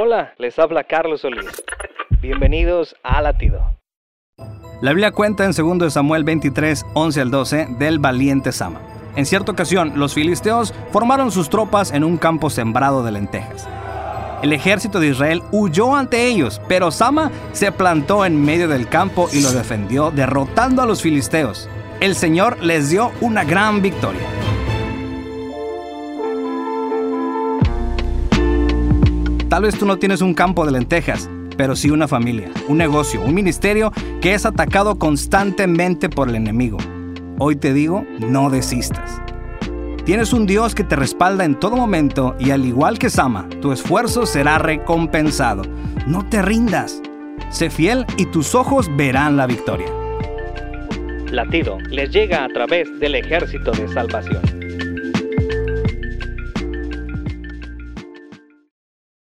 Hola, les habla Carlos Solís. Bienvenidos a Latido. La Biblia cuenta en 2 Samuel 23, 11 al 12 del valiente Sama. En cierta ocasión, los filisteos formaron sus tropas en un campo sembrado de lentejas. El ejército de Israel huyó ante ellos, pero Sama se plantó en medio del campo y lo defendió, derrotando a los filisteos. El Señor les dio una gran victoria. Tal vez tú no tienes un campo de lentejas, pero sí una familia, un negocio, un ministerio que es atacado constantemente por el enemigo. Hoy te digo, no desistas. Tienes un Dios que te respalda en todo momento y al igual que Sama, tu esfuerzo será recompensado. No te rindas. Sé fiel y tus ojos verán la victoria. Latido les llega a través del ejército de salvación.